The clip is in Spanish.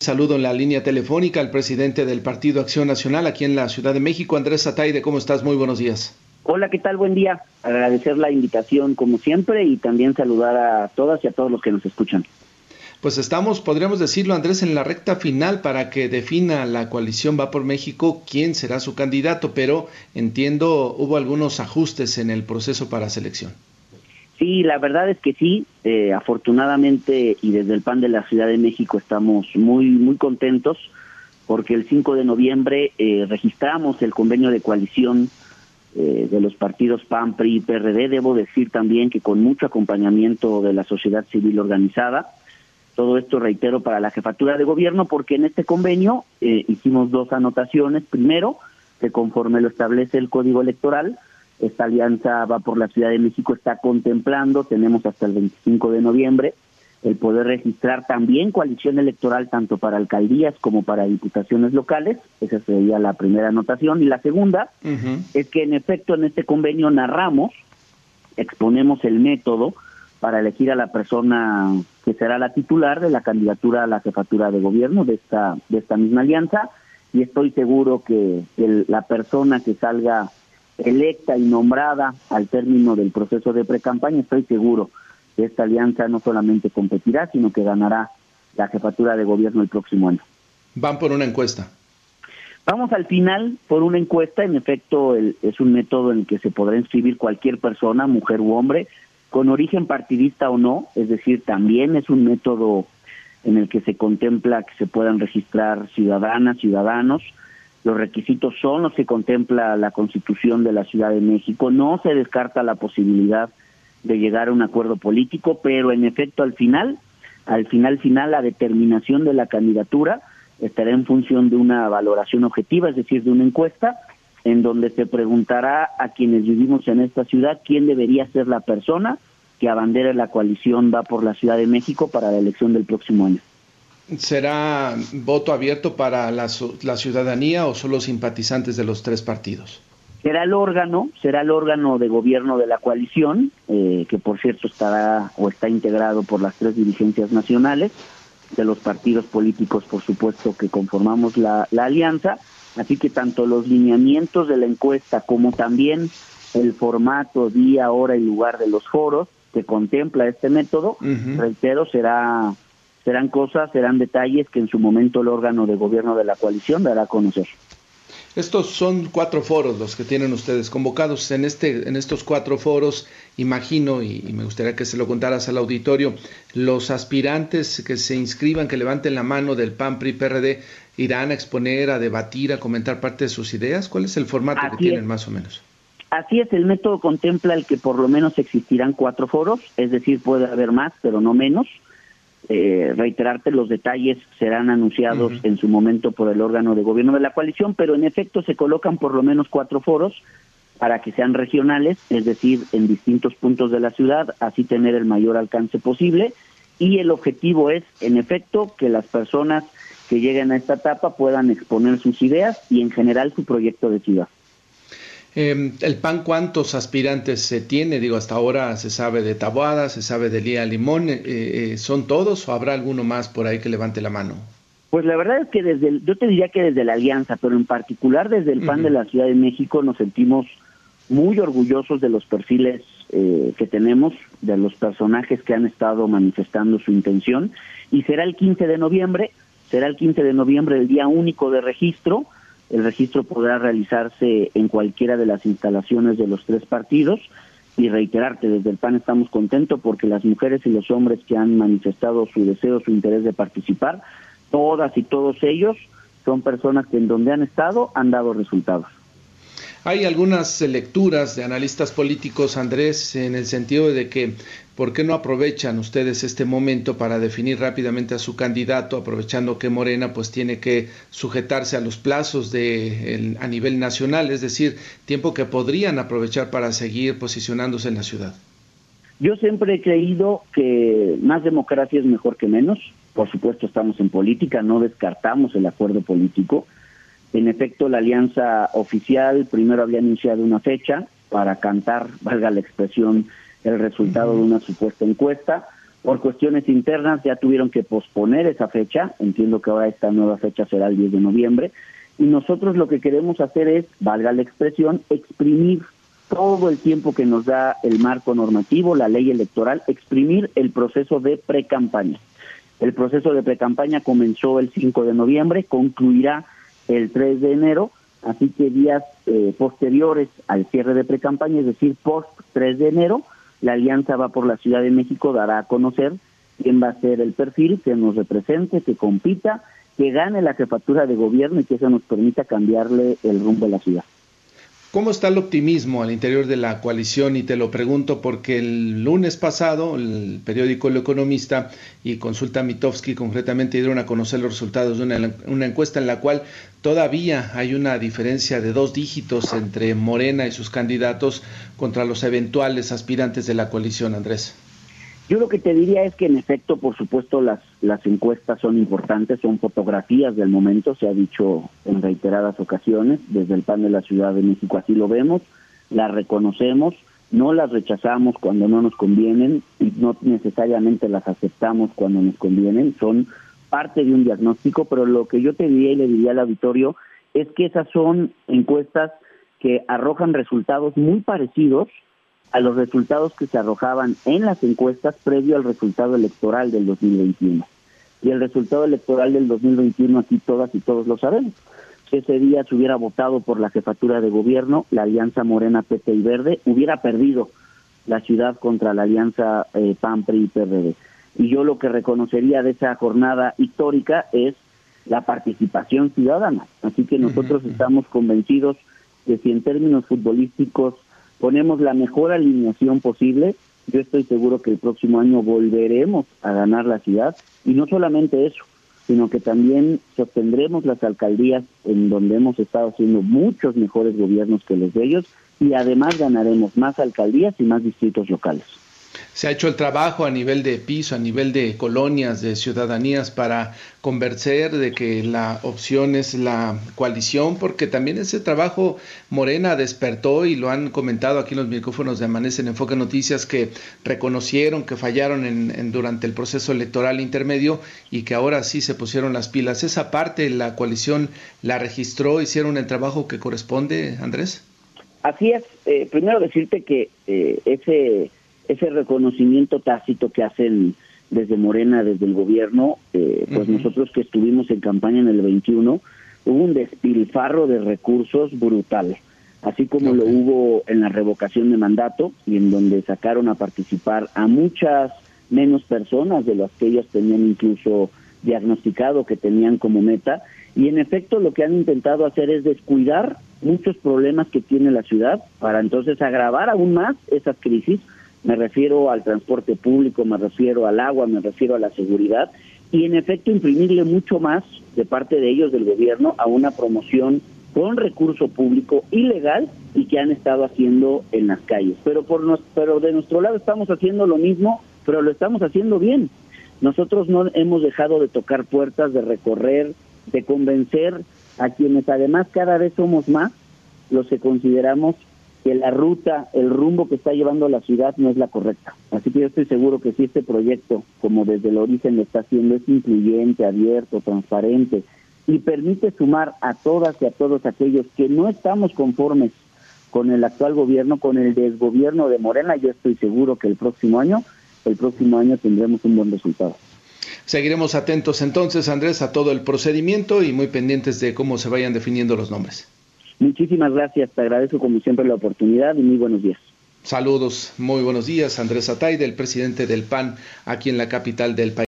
Saludo en la línea telefónica al presidente del Partido Acción Nacional aquí en la Ciudad de México, Andrés Ataide. ¿Cómo estás? Muy buenos días. Hola, ¿qué tal? Buen día. Agradecer la invitación como siempre y también saludar a todas y a todos los que nos escuchan. Pues estamos, podríamos decirlo, Andrés, en la recta final para que defina la coalición Va por México quién será su candidato, pero entiendo hubo algunos ajustes en el proceso para selección. Sí, la verdad es que sí. Eh, afortunadamente y desde el PAN de la Ciudad de México estamos muy muy contentos porque el 5 de noviembre eh, registramos el convenio de coalición eh, de los partidos PAN, PRI y PRD. Debo decir también que con mucho acompañamiento de la sociedad civil organizada. Todo esto reitero para la jefatura de gobierno porque en este convenio hicimos dos anotaciones. Primero, que conforme lo establece el Código Electoral, esta alianza va por la Ciudad de México, está contemplando, tenemos hasta el 25 de noviembre, el poder registrar también coalición electoral tanto para alcaldías como para diputaciones locales. Esa sería la primera anotación. Y la segunda es que en efecto en este convenio narramos, exponemos el método para elegir a la persona que será la titular de la candidatura a la jefatura de gobierno de esta, de esta misma alianza. Y estoy seguro que la persona que salga electa y nombrada al término del proceso de precampaña, estoy seguro que esta alianza no solamente competirá, sino que ganará la jefatura de gobierno el próximo año. Van por una encuesta. Vamos al final por una encuesta, en efecto es un método en el que se podrá inscribir cualquier persona, mujer u hombre, con origen partidista o no, es decir, también es un método en el que se contempla que se puedan registrar ciudadanas, ciudadanos, los requisitos son los que contempla la Constitución de la Ciudad de México. No se descarta la posibilidad de llegar a un acuerdo político, pero en efecto al final, al final final la determinación de la candidatura estará en función de una valoración objetiva, es decir, de una encuesta en donde se preguntará a quienes vivimos en esta ciudad quién debería ser la persona que abandere la coalición va por la Ciudad de México para la elección del próximo año. ¿Será voto abierto para la, ciudadanía o solo simpatizantes de los tres partidos? Será el órgano, será el órgano de gobierno de la coalición, eh, que por cierto estará o está integrado por las tres dirigencias nacionales de los partidos políticos, por supuesto, que conformamos la, alianza. Así que tanto los lineamientos de la encuesta como también el formato, día, hora y lugar de los foros que contempla este método, reitero, será serán cosas, serán detalles que en su momento el órgano de gobierno de la coalición dará a conocer. Estos son cuatro foros los que tienen ustedes convocados. En, este, en estos cuatro foros, imagino, y, me gustaría que se lo contaras al auditorio, los aspirantes que se inscriban, que levanten la mano del PAN, PRI, PRD, irán a exponer, a debatir, a comentar parte de sus ideas. ¿Cuál es el formato que tienen más o menos? Así es, el método contempla el que por lo menos existirán cuatro foros, es decir, puede haber más, pero no menos eh, reiterarte, los detalles serán anunciados en su momento por el órgano de gobierno de la coalición, pero en efecto se colocan por lo menos cuatro foros para que sean regionales, es decir, en distintos puntos de la ciudad, así tener el mayor alcance posible. Y el objetivo es, en efecto, que las personas que lleguen a esta etapa puedan exponer sus ideas y en general su proyecto de ciudad. Em, ¿El PAN cuántos aspirantes se tiene? Digo, hasta ahora se sabe de Taboada, se sabe de Lía Limón. Eh, eh, ¿Son todos o habrá alguno más por ahí que levante la mano? Pues la verdad es que desde, yo te diría que desde la Alianza, pero en particular desde el PAN de la Ciudad de México nos sentimos muy orgullosos de los perfiles eh, que tenemos, de los personajes que han estado manifestando su intención. Y será el 15 de noviembre, será el 15 de noviembre el día único de registro el registro podrá realizarse en cualquiera de las instalaciones de los tres partidos y reiterarte, desde el PAN estamos contentos porque las mujeres y los hombres que han manifestado su deseo, su interés de participar, todas y todos ellos son personas que en donde han estado han dado resultados. Hay algunas lecturas de analistas políticos, Andrés, en el sentido de que ¿por qué no aprovechan ustedes este momento para definir rápidamente a su candidato, aprovechando que Morena pues tiene que sujetarse a los plazos de a nivel nacional, es decir, tiempo que podrían aprovechar para seguir posicionándose en la ciudad? Yo siempre he creído que más democracia es mejor que menos. Por supuesto estamos en política, no descartamos el acuerdo político, en efecto, la alianza oficial primero había anunciado una fecha para cantar, valga la expresión, el resultado de una supuesta encuesta. Por cuestiones internas ya tuvieron que posponer esa fecha, entiendo que ahora esta nueva fecha será el 10 de noviembre, y nosotros lo que queremos hacer es, valga la expresión, exprimir todo el tiempo que nos da el marco normativo, la ley electoral, exprimir el proceso de precampaña. El proceso de precampaña comenzó el 5 de noviembre, concluirá el 3 de enero, así que días eh, posteriores al cierre de precampaña, es decir, post 3 de enero, la alianza va por la Ciudad de México, dará a conocer quién va a ser el perfil que nos represente, que compita, que gane la jefatura de gobierno y que eso nos permita cambiarle el rumbo de la ciudad. ¿Cómo está el optimismo al interior de la coalición? Y te lo pregunto porque el lunes pasado el periódico El Economista y Consulta Mitofsky concretamente dieron a conocer los resultados de una, una, encuesta en la cual todavía hay una diferencia de dos dígitos entre Morena y sus candidatos contra los eventuales aspirantes de la coalición, Andrés. Yo lo que te diría es que en efecto, por supuesto, las, las encuestas son importantes, son fotografías del momento, se ha dicho en reiteradas ocasiones, desde el PAN de la Ciudad de México así lo vemos, las reconocemos, no las rechazamos cuando no nos convienen y no necesariamente las aceptamos cuando nos convienen, son parte de un diagnóstico, pero lo que yo te diría y le diría al auditorio es que esas son encuestas que arrojan resultados muy parecidos a los resultados que se arrojaban en las encuestas previo al resultado electoral del 2021. Y el resultado electoral del 2021 aquí todas y todos lo sabemos. Si ese día se hubiera votado por la jefatura de gobierno, la alianza Morena, PT y Verde hubiera perdido la ciudad contra la alianza eh, PAN, PRI y PRD. Y yo lo que reconocería de esa jornada histórica es la participación ciudadana. Así que nosotros estamos convencidos de si en términos futbolísticos ponemos la mejor alineación posible, yo estoy seguro que el próximo año volveremos a ganar la ciudad. Y no solamente eso, sino que también sostendremos las alcaldías en donde hemos estado haciendo muchos mejores gobiernos que los de ellos. Y además ganaremos más alcaldías y más distritos locales se ha hecho el trabajo a nivel de piso, a nivel de colonias, de ciudadanías para convencer de que la opción es la coalición, porque también ese trabajo Morena despertó y lo han comentado aquí en los micrófonos de Amanece en Enfoque Noticias que reconocieron que fallaron en, durante el proceso electoral intermedio y que ahora sí se pusieron las pilas. Esa parte la coalición la registró, hicieron el trabajo que corresponde, Andrés. Así es. Eh, primero decirte que eh, ese ese reconocimiento tácito que hacen desde Morena, desde el gobierno, eh, pues nosotros que estuvimos en campaña en el 21, hubo un despilfarro de recursos brutal, así como lo hubo en la revocación de mandato y en donde sacaron a participar a muchas menos personas de las que ellas tenían incluso diagnosticado que tenían como meta. Y en efecto lo que han intentado hacer es descuidar muchos problemas que tiene la ciudad para entonces agravar aún más esas crisis me refiero al transporte público, me refiero al agua, me refiero a la seguridad y en efecto imprimirle mucho más de parte de ellos del gobierno a una promoción con recurso público ilegal y que han estado haciendo en las calles. Pero por nos, pero de nuestro lado estamos haciendo lo mismo, pero lo estamos haciendo bien. Nosotros no hemos dejado de tocar puertas, de recorrer, de convencer a quienes además cada vez somos más los que consideramos que la ruta, el rumbo que está llevando la ciudad no es la correcta. Así que yo estoy seguro que si este proyecto, como desde el origen lo está haciendo, es incluyente, abierto, transparente y permite sumar a todas y a todos aquellos que no estamos conformes con el actual gobierno, con el desgobierno de Morena, yo estoy seguro que el próximo año, el próximo año tendremos un buen resultado. Seguiremos atentos entonces, Andrés, a todo el procedimiento y muy pendientes de cómo se vayan definiendo los nombres. Muchísimas gracias, te agradezco como siempre la oportunidad y muy buenos días. Saludos, muy buenos días, Andrés Ataide, el presidente del PAN aquí en la capital del país.